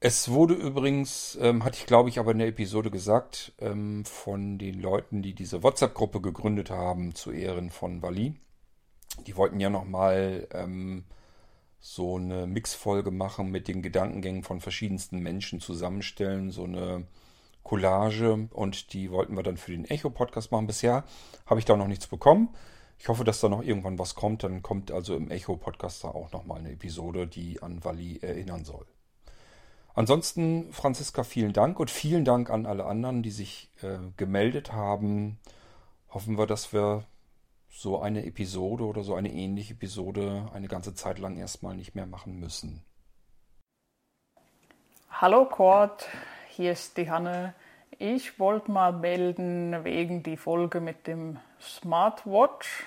Es wurde übrigens, ähm, hatte ich glaube ich aber in der Episode gesagt, ähm, von den Leuten, die diese WhatsApp-Gruppe gegründet haben, zu Ehren von Wally. Die wollten ja nochmal ähm, so eine Mixfolge machen mit den Gedankengängen von verschiedensten Menschen zusammenstellen, so eine Collage und die wollten wir dann für den Echo-Podcast machen. Bisher habe ich da noch nichts bekommen. Ich hoffe, dass da noch irgendwann was kommt. Dann kommt also im Echo-Podcast da auch nochmal eine Episode, die an Wally erinnern soll. Ansonsten, Franziska, vielen Dank und vielen Dank an alle anderen, die sich äh, gemeldet haben. Hoffen wir, dass wir so eine Episode oder so eine ähnliche Episode eine ganze Zeit lang erstmal nicht mehr machen müssen. Hallo Kurt, hier ist die Hanne. Ich wollte mal melden wegen die Folge mit dem Smartwatch.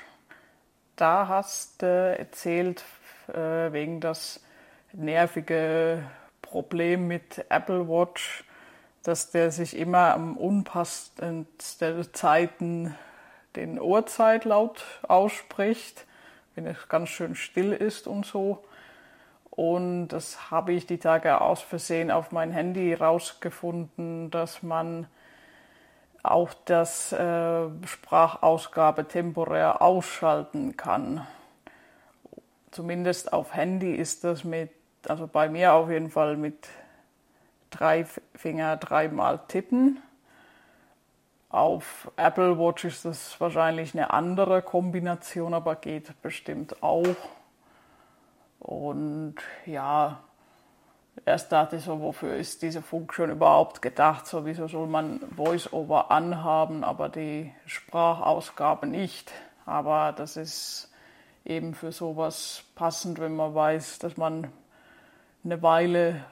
Da hast du erzählt äh, wegen das nervige Problem mit Apple Watch, dass der sich immer am unpassendsten Zeiten den Uhrzeitlaut ausspricht, wenn es ganz schön still ist und so. Und das habe ich die Tage aus Versehen auf mein Handy rausgefunden, dass man auch das äh, Sprachausgabe temporär ausschalten kann. Zumindest auf Handy ist das mit, also bei mir auf jeden Fall mit drei Finger dreimal tippen. Auf Apple Watch ist das wahrscheinlich eine andere Kombination, aber geht bestimmt auch. Und ja, erst dachte ich so, wofür ist diese Funktion überhaupt gedacht? Sowieso soll man VoiceOver anhaben, aber die Sprachausgabe nicht. Aber das ist eben für sowas passend, wenn man weiß, dass man eine Weile,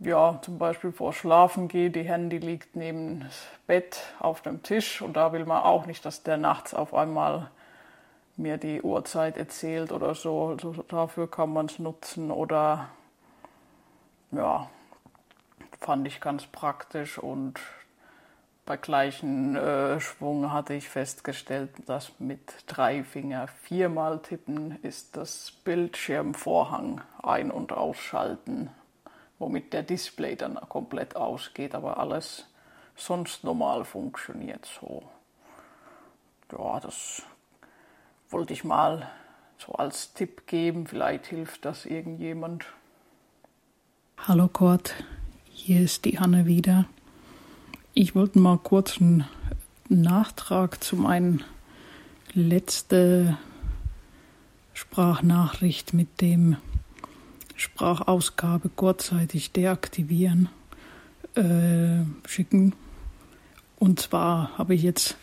ja, zum Beispiel vor Schlafen geht, die Handy liegt neben das Bett auf dem Tisch und da will man auch nicht, dass der nachts auf einmal mir die Uhrzeit erzählt oder so. Also dafür kann man es nutzen oder ja, fand ich ganz praktisch und bei gleichen äh, Schwung hatte ich festgestellt, dass mit drei Finger viermal tippen ist das Bildschirmvorhang ein- und ausschalten, womit der Display dann komplett ausgeht, aber alles sonst normal funktioniert so. Ja, das wollte ich mal so als Tipp geben. Vielleicht hilft das irgendjemand. Hallo Kurt, hier ist die Hanne wieder. Ich wollte mal kurz einen Nachtrag zu meiner letzten Sprachnachricht mit dem Sprachausgabe kurzzeitig deaktivieren äh, schicken. Und zwar habe ich jetzt,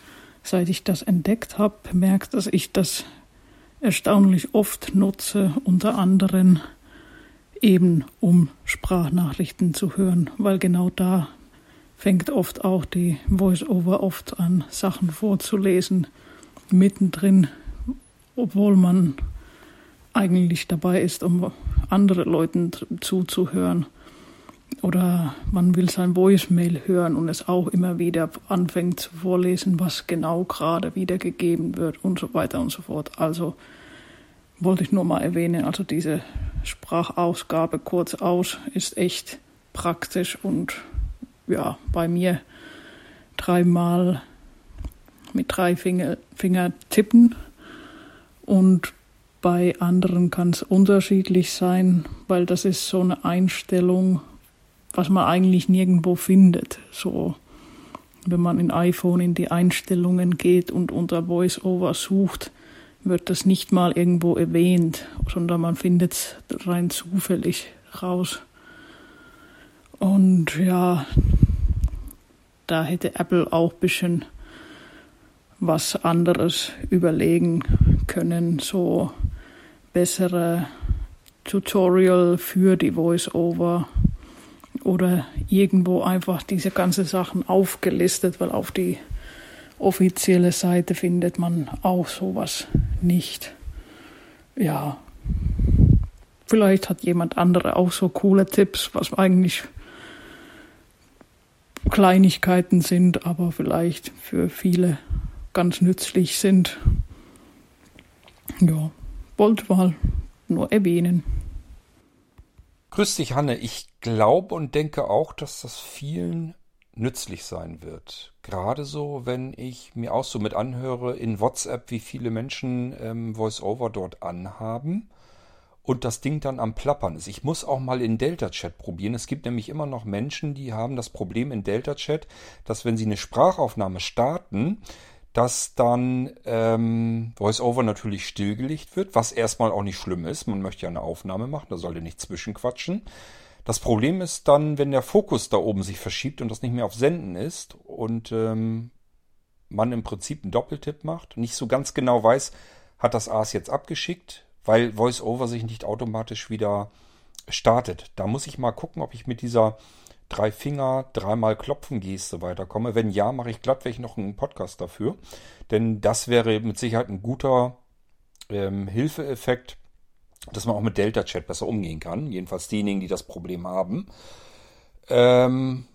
seit ich das entdeckt habe, bemerkt, dass ich das erstaunlich oft nutze, unter anderem eben um Sprachnachrichten zu hören, weil genau da fängt oft auch die Voice-Over oft an, Sachen vorzulesen, mittendrin, obwohl man eigentlich dabei ist, um andere Leuten zuzuhören. Oder man will sein Voicemail hören und es auch immer wieder anfängt zu vorlesen, was genau gerade wiedergegeben wird und so weiter und so fort. Also wollte ich nur mal erwähnen, also diese Sprachausgabe kurz aus ist echt praktisch und ja, bei mir dreimal mit drei Finger, Finger tippen und bei anderen kann es unterschiedlich sein, weil das ist so eine Einstellung, was man eigentlich nirgendwo findet. So, wenn man in iPhone in die Einstellungen geht und unter VoiceOver sucht, wird das nicht mal irgendwo erwähnt, sondern man findet es rein zufällig raus. Und ja, da hätte Apple auch ein bisschen was anderes überlegen können, so bessere Tutorial für die Voice-Over oder irgendwo einfach diese ganzen Sachen aufgelistet, weil auf die offizielle Seite findet man auch sowas nicht. Ja, vielleicht hat jemand andere auch so coole Tipps, was eigentlich Kleinigkeiten sind, aber vielleicht für viele ganz nützlich sind. Ja, wollte mal nur erwähnen. Grüß dich, Hanne. Ich glaube und denke auch, dass das vielen nützlich sein wird. Gerade so, wenn ich mir auch so mit anhöre in WhatsApp, wie viele Menschen ähm, VoiceOver dort anhaben und das Ding dann am Plappern ist. Ich muss auch mal in Delta-Chat probieren. Es gibt nämlich immer noch Menschen, die haben das Problem in Delta-Chat, dass wenn sie eine Sprachaufnahme starten, dass dann ähm, VoiceOver natürlich stillgelegt wird, was erstmal auch nicht schlimm ist. Man möchte ja eine Aufnahme machen, da sollte nicht zwischenquatschen. Das Problem ist dann, wenn der Fokus da oben sich verschiebt und das nicht mehr auf Senden ist und ähm, man im Prinzip einen Doppeltipp macht, nicht so ganz genau weiß, hat das AS jetzt abgeschickt, weil VoiceOver sich nicht automatisch wieder startet. Da muss ich mal gucken, ob ich mit dieser drei Finger, dreimal klopfen Geste weiterkomme. Wenn ja, mache ich glatt noch einen Podcast dafür. Denn das wäre mit Sicherheit ein guter ähm, Hilfeeffekt, dass man auch mit Delta Chat besser umgehen kann. Jedenfalls diejenigen, die das Problem haben. Ähm,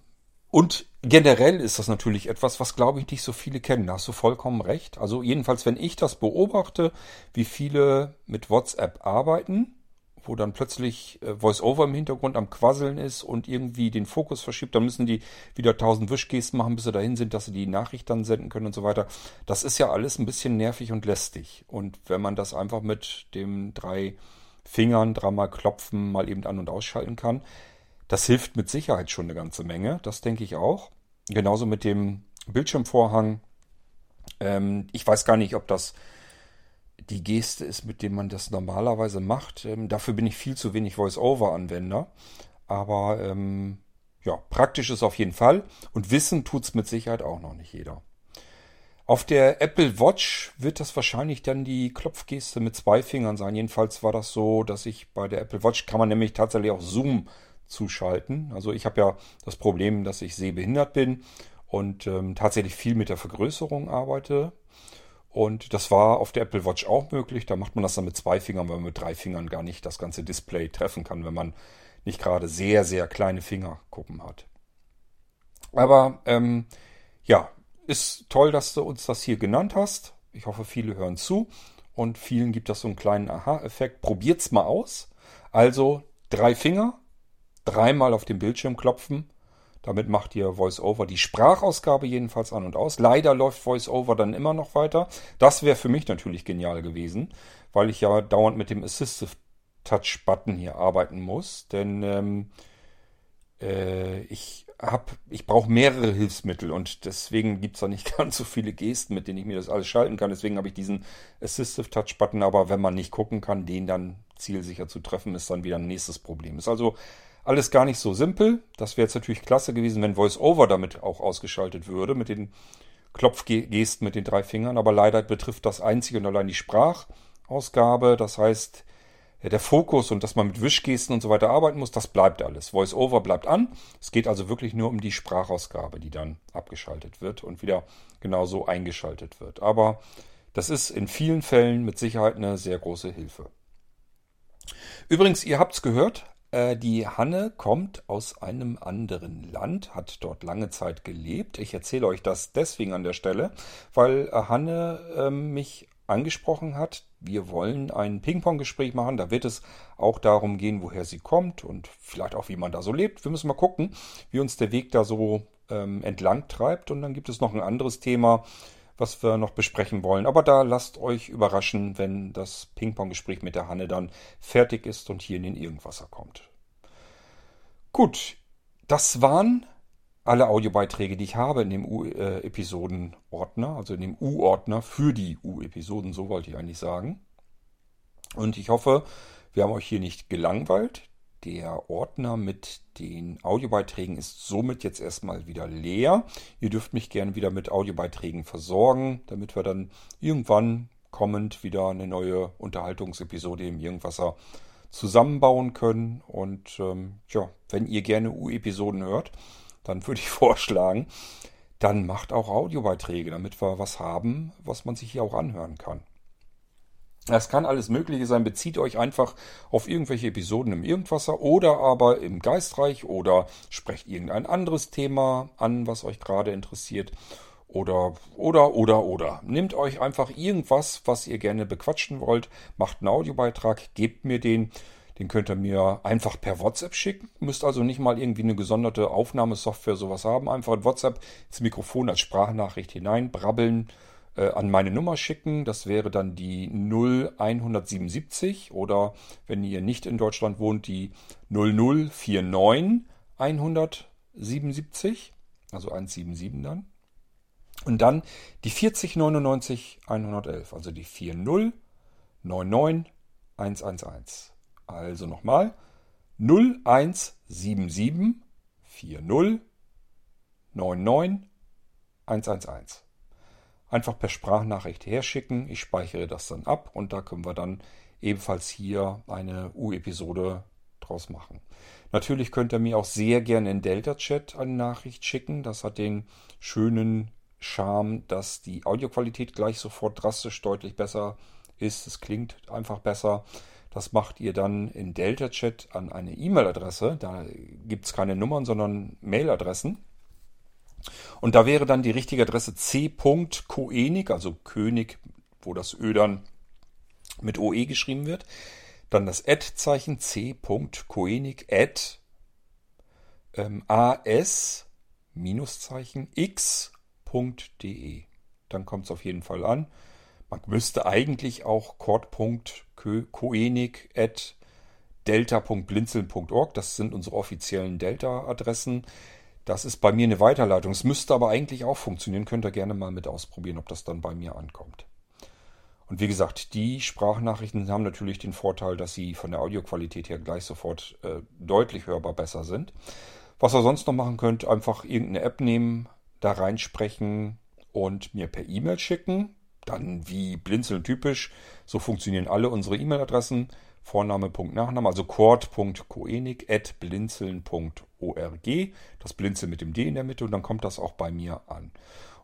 und generell ist das natürlich etwas, was glaube ich nicht so viele kennen. Da hast du vollkommen recht. Also jedenfalls, wenn ich das beobachte, wie viele mit WhatsApp arbeiten, wo dann plötzlich äh, Voice-Over im Hintergrund am Quasseln ist und irgendwie den Fokus verschiebt, dann müssen die wieder tausend Wischgesten machen, bis sie dahin sind, dass sie die Nachricht dann senden können und so weiter. Das ist ja alles ein bisschen nervig und lästig. Und wenn man das einfach mit dem drei Fingern dreimal klopfen, mal eben an- und ausschalten kann. Das hilft mit Sicherheit schon eine ganze Menge, das denke ich auch. Genauso mit dem Bildschirmvorhang. Ähm, ich weiß gar nicht, ob das die Geste ist, mit dem man das normalerweise macht. Ähm, dafür bin ich viel zu wenig Voice-Over-Anwender. Aber ähm, ja, praktisch ist auf jeden Fall. Und wissen tut es mit Sicherheit auch noch nicht jeder. Auf der Apple Watch wird das wahrscheinlich dann die Klopfgeste mit zwei Fingern sein. Jedenfalls war das so, dass ich bei der Apple Watch kann man nämlich tatsächlich auch Zoom zuschalten. Also ich habe ja das Problem, dass ich sehbehindert bin und ähm, tatsächlich viel mit der Vergrößerung arbeite. Und das war auf der Apple Watch auch möglich. Da macht man das dann mit zwei Fingern, weil man mit drei Fingern gar nicht das ganze Display treffen kann, wenn man nicht gerade sehr, sehr kleine Fingerkuppen hat. Aber ähm, ja, ist toll, dass du uns das hier genannt hast. Ich hoffe, viele hören zu und vielen gibt das so einen kleinen Aha-Effekt. Probiert's mal aus. Also drei Finger, dreimal auf den Bildschirm klopfen. Damit macht ihr VoiceOver die Sprachausgabe jedenfalls an und aus. Leider läuft VoiceOver dann immer noch weiter. Das wäre für mich natürlich genial gewesen, weil ich ja dauernd mit dem Assistive Touch Button hier arbeiten muss. Denn ähm, äh, ich hab, ich brauche mehrere Hilfsmittel und deswegen gibt es da nicht (laughs) ganz so viele Gesten, mit denen ich mir das alles schalten kann. Deswegen habe ich diesen Assistive Touch Button, aber wenn man nicht gucken kann, den dann zielsicher zu treffen, ist dann wieder ein nächstes Problem. Ist also alles gar nicht so simpel. Das wäre jetzt natürlich klasse gewesen, wenn VoiceOver damit auch ausgeschaltet würde, mit den Klopfgesten mit den drei Fingern. Aber leider betrifft das einzig und allein die Sprachausgabe. Das heißt, der Fokus und dass man mit Wischgesten und so weiter arbeiten muss, das bleibt alles. VoiceOver bleibt an. Es geht also wirklich nur um die Sprachausgabe, die dann abgeschaltet wird und wieder genauso eingeschaltet wird. Aber das ist in vielen Fällen mit Sicherheit eine sehr große Hilfe. Übrigens, ihr habt's gehört, äh, die Hanne kommt aus einem anderen Land, hat dort lange Zeit gelebt. Ich erzähle euch das deswegen an der Stelle, weil äh, Hanne äh, mich angesprochen hat, wir wollen ein Ping-Pong-Gespräch machen. Da wird es auch darum gehen, woher sie kommt und vielleicht auch, wie man da so lebt. Wir müssen mal gucken, wie uns der Weg da so ähm, entlang treibt. Und dann gibt es noch ein anderes Thema, was wir noch besprechen wollen. Aber da lasst euch überraschen, wenn das Ping-Pong-Gespräch mit der Hanne dann fertig ist und hier in den Irgendwasser kommt. Gut, das waren alle Audiobeiträge, die ich habe in dem U-Episoden-Ordner, also in dem U-Ordner für die U-Episoden, so wollte ich eigentlich sagen. Und ich hoffe, wir haben euch hier nicht gelangweilt. Der Ordner mit den Audiobeiträgen ist somit jetzt erstmal wieder leer. Ihr dürft mich gerne wieder mit Audiobeiträgen versorgen, damit wir dann irgendwann kommend wieder eine neue Unterhaltungsepisode im Irgendwasser zusammenbauen können. Und ähm, ja, wenn ihr gerne U-Episoden hört, dann würde ich (laughs) vorschlagen, dann macht auch Audiobeiträge, damit wir was haben, was man sich hier auch anhören kann. Das kann alles Mögliche sein. Bezieht euch einfach auf irgendwelche Episoden im Irgendwasser oder aber im Geistreich oder sprecht irgendein anderes Thema an, was euch gerade interessiert. Oder, oder, oder, oder. Nehmt euch einfach irgendwas, was ihr gerne bequatschen wollt, macht einen Audiobeitrag, gebt mir den. Den könnt ihr mir einfach per WhatsApp schicken. Müsst also nicht mal irgendwie eine gesonderte Aufnahmesoftware sowas haben. Einfach ein WhatsApp ins Mikrofon als Sprachnachricht hinein, brabbeln, äh, an meine Nummer schicken. Das wäre dann die 0177 oder wenn ihr nicht in Deutschland wohnt, die 0049 177, also 177 dann. Und dann die 4099 111, also die 4099 111. Also nochmal 0177 40 99 111. Einfach per Sprachnachricht herschicken. Ich speichere das dann ab und da können wir dann ebenfalls hier eine U-Episode draus machen. Natürlich könnt ihr mir auch sehr gerne in Delta-Chat eine Nachricht schicken. Das hat den schönen Charme, dass die Audioqualität gleich sofort drastisch deutlich besser ist. Es klingt einfach besser. Das macht ihr dann in Delta Chat an eine E-Mail-Adresse. Da gibt es keine Nummern, sondern Mail-Adressen. Und da wäre dann die richtige Adresse c.koenig, also König, wo das Ö dann mit OE geschrieben wird. Dann das Ad-Zeichen c.koenig at ähm, as Minuszeichen x.de. Dann kommt es auf jeden Fall an. Man müsste eigentlich auch cord.koenig at delta.blinzeln.org, das sind unsere offiziellen Delta-Adressen. Das ist bei mir eine Weiterleitung. Es müsste aber eigentlich auch funktionieren. Könnt ihr gerne mal mit ausprobieren, ob das dann bei mir ankommt. Und wie gesagt, die Sprachnachrichten haben natürlich den Vorteil, dass sie von der Audioqualität her gleich sofort äh, deutlich hörbar besser sind. Was ihr sonst noch machen könnt, einfach irgendeine App nehmen, da reinsprechen und mir per E-Mail schicken. Dann wie blinzeln typisch, so funktionieren alle unsere E-Mail-Adressen. Vorname.Nachname, also cord.koenig.blinzeln.org. Das Blinzeln mit dem D in der Mitte und dann kommt das auch bei mir an.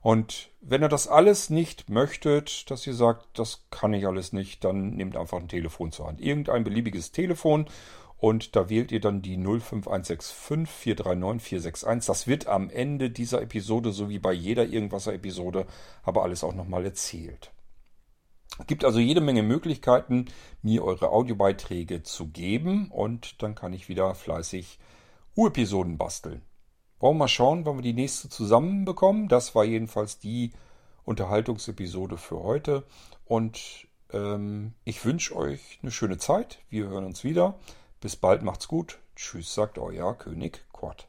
Und wenn ihr das alles nicht möchtet, dass ihr sagt, das kann ich alles nicht, dann nehmt einfach ein Telefon zur Hand. Irgendein beliebiges Telefon und da wählt ihr dann die 05165 439 461. Das wird am Ende dieser Episode, so wie bei jeder Irgendwasser-Episode, aber alles auch nochmal erzählt. Gibt also jede Menge Möglichkeiten, mir eure Audiobeiträge zu geben und dann kann ich wieder fleißig U-Episoden basteln. Wollen wir mal schauen, wann wir die nächste zusammenbekommen. Das war jedenfalls die Unterhaltungsepisode für heute und ähm, ich wünsche euch eine schöne Zeit. Wir hören uns wieder. Bis bald, macht's gut. Tschüss, sagt euer König Quad.